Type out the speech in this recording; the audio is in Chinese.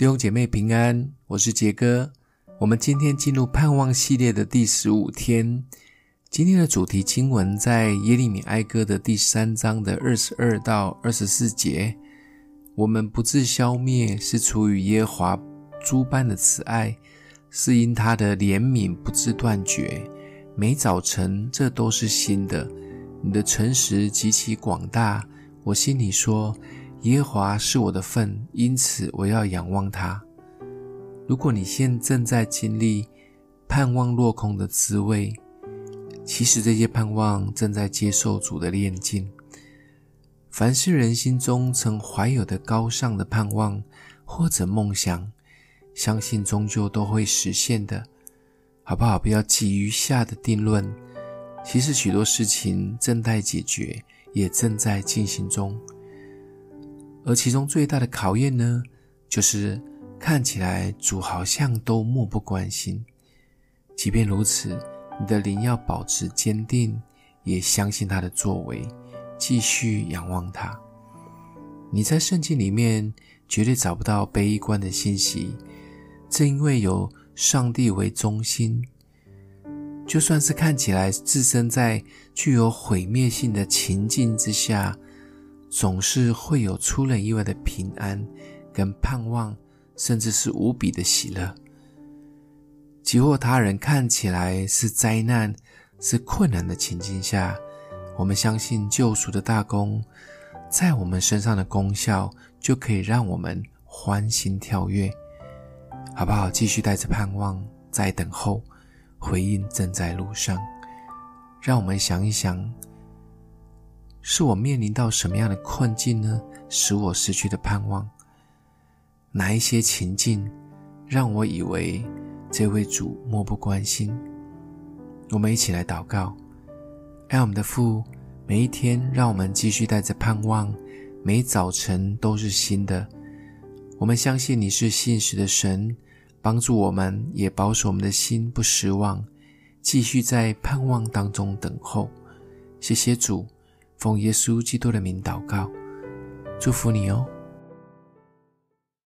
弟兄姐妹平安，我是杰哥。我们今天进入盼望系列的第十五天。今天的主题经文在耶利米哀歌的第三章的二十二到二十四节。我们不致消灭，是出于耶和华诸般的慈爱，是因他的怜悯不致断绝。每早晨，这都是新的。你的诚实极其广大，我心里说。耶和华是我的份，因此我要仰望他。如果你现正在经历盼望落空的滋味，其实这些盼望正在接受主的炼净。凡是人心中曾怀有的高尚的盼望或者梦想，相信终究都会实现的，好不好？不要急于下的定论。其实许多事情正在解决，也正在进行中。而其中最大的考验呢，就是看起来主好像都漠不关心。即便如此，你的灵要保持坚定，也相信他的作为，继续仰望他。你在圣经里面绝对找不到悲观的信息，正因为有上帝为中心，就算是看起来置身在具有毁灭性的情境之下。总是会有出人意外的平安跟盼望，甚至是无比的喜乐。即或他人看起来是灾难、是困难的情境下，我们相信救赎的大功在我们身上的功效，就可以让我们欢欣跳跃，好不好？继续带着盼望在等候，回应正在路上。让我们想一想。是我面临到什么样的困境呢？使我失去的盼望？哪一些情境让我以为这位主漠不关心？我们一起来祷告，爱我们的父，每一天让我们继续带着盼望，每早晨都是新的。我们相信你是信实的神，帮助我们，也保守我们的心不失望，继续在盼望当中等候。谢谢主。奉耶稣基督的名祷告，祝福你哦。